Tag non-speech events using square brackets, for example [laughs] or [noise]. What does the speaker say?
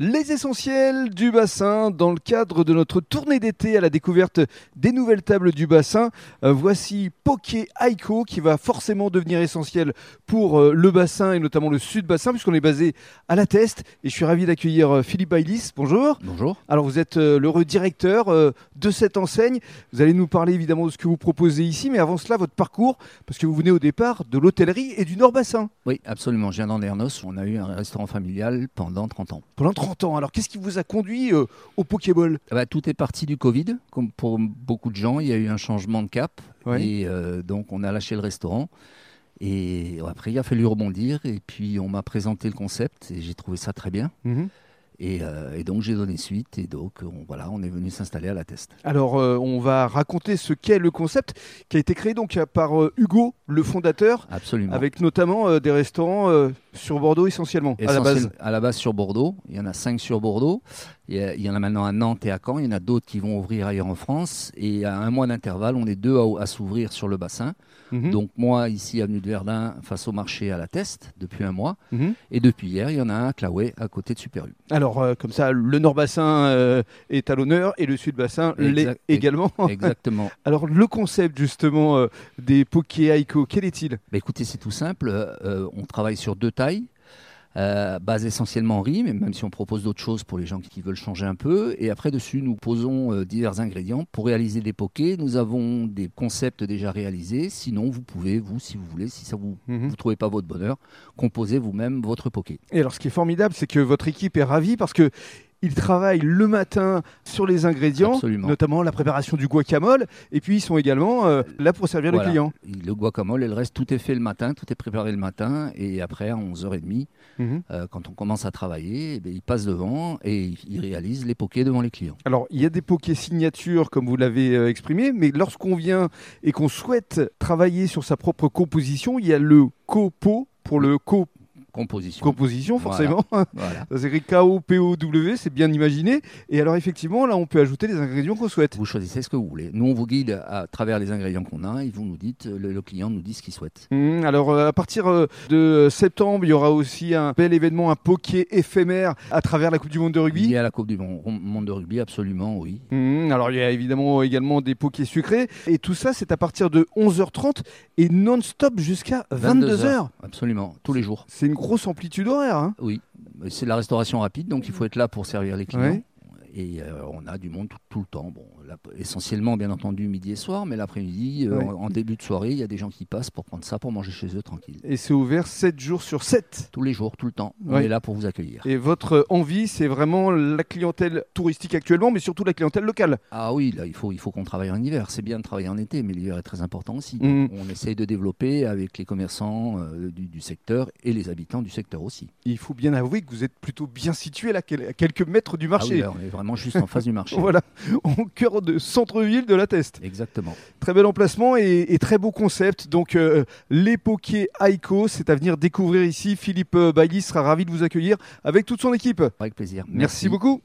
Les essentiels du bassin dans le cadre de notre tournée d'été à la découverte des nouvelles tables du bassin. Euh, voici Poké Aiko qui va forcément devenir essentiel pour euh, le bassin et notamment le sud bassin puisqu'on est basé à la Teste et je suis ravi d'accueillir euh, Philippe Bailis. Bonjour. Bonjour. Alors vous êtes l'heureux directeur de cette enseigne. Vous allez nous parler évidemment de ce que vous proposez ici mais avant cela votre parcours parce que vous venez au départ de l'hôtellerie et du Nord Bassin. Oui, absolument. Je viens d'Andernos. On a eu un restaurant familial pendant 30 ans. Pendant 30 alors, qu'est-ce qui vous a conduit euh, au Pokéball? Ah bah, Tout est parti du Covid. Comme pour beaucoup de gens, il y a eu un changement de cap. Et euh, donc, on a lâché le restaurant. Et après, il a fallu rebondir. Et puis, on m'a présenté le concept et j'ai trouvé ça très bien. Euh, et, donc j'ai donné suite et donc on, voilà, on est venu s'installer à la Teste. Alors on va raconter ce qu'est le concept qui a été créé donc par Hugo, le fondateur, Absolument. avec notamment des restaurants sur Bordeaux essentiellement, à la base. À la base sur Bordeaux, il y en a cinq sur Bordeaux. Il y, en a maintenant à Nantes et à Caen. Il y en a d'autres qui vont ouvrir ailleurs en France. Et à un mois d'intervalle, on est deux à, s'ouvrir sur le bassin. Mhm. Donc moi, ici, avenue de Verdun, face au marché à la Teste, depuis un mois. Mhm. Et depuis hier, il y en a un à Claouet, à côté de Super U. Alors, euh, comme ça, le Nord-Bassin euh, est à l'honneur et le Sud-Bassin l'est également. [laughs] Exactement. Alors, le concept, justement, euh, des Poké Aiko, quel est-il? Bah, Écoutez, c'est tout simple. on travaille sur deux tailles. Euh, base essentiellement riz, mais même si on propose d'autres choses pour les gens qui veulent changer un peu. Et après, dessus, nous posons euh, divers ingrédients. Pour réaliser des pokés, nous avons des concepts déjà réalisés. Sinon, vous pouvez, vous, si vous voulez, si ça vous ne mhm. trouvez pas votre bonheur, composer vous-même votre poké. Et alors, ce qui est formidable, c'est que votre équipe est ravie parce que ils travaillent le matin sur les ingrédients, notamment la préparation du guacamole, et puis ils sont également euh, là pour servir le client. Le guacamole et le reste, tout est fait le matin, tout est préparé le matin, et après à 11h30, mhm. euh, quand on commence à travailler, eh ils passent devant et ils réalisent les pokés devant les clients. Alors il y a des pokés signatures, comme vous l'avez euh, exprimé, mais lorsqu'on vient et qu'on souhaite travailler sur sa propre composition, il y a le copo pour le co Composition. Composition, forcément. [laughs] Ça s'écrit K-O-P-O-W, c'est bien imaginé. Et alors, effectivement, là, on peut ajouter les ingrédients qu'on souhaite. Vous choisissez ce que vous voulez. Nous, on vous guide à travers les ingrédients qu'on a et vous nous dites, le, client nous dit ce qu'il souhaite. Mmh, alors, euh, à partir euh, de septembre, il y aura aussi un bel événement, un poké éphémère à travers la Coupe du Monde de rugby. Il y a la Coupe du Monde de rugby, absolument, oui. Mmh, alors, il y a évidemment également des pokés sucrés. Et tout ça, c'est à partir de 11h30 et non-stop jusqu'à 22h. absolument, tous les jours. C'est une grosse amplitude horaire. Hein. oui, c'est la restauration rapide, donc il faut être là pour servir les clients et euh, on a du monde tout, le temps. Bon, essentiellement, bien entendu, midi et soir, mais l'après-midi, euh, en, début de soirée, il y a des gens qui passent pour prendre ça, pour manger chez eux tranquille. Et c'est ouvert 7 jours sur 7 Tous les jours, tout le temps. On est là pour vous accueillir. Et votre envie, c'est vraiment la clientèle touristique actuellement, mais surtout la clientèle locale Ah oui, là, il faut, il faut qu'on travaille en hiver. C'est bien de travailler en été, mais l'hiver est très important aussi. Mm. On essaye de développer avec les commerçants euh, du, secteur et les habitants du secteur aussi. Il faut bien avouer que vous êtes plutôt bien situé là, à quelques mètres du marché. Ah oui, est vraiment juste en face du marché. [laughs] voilà, au cœur de centre-ville de la Teste. Exactement. Très bel emplacement et, très beau concept. Donc, euh, l'époquet Aiko, c'est à venir découvrir ici. Philippe Bailly sera ravi de vous accueillir avec toute son équipe. Avec plaisir. Merci beaucoup.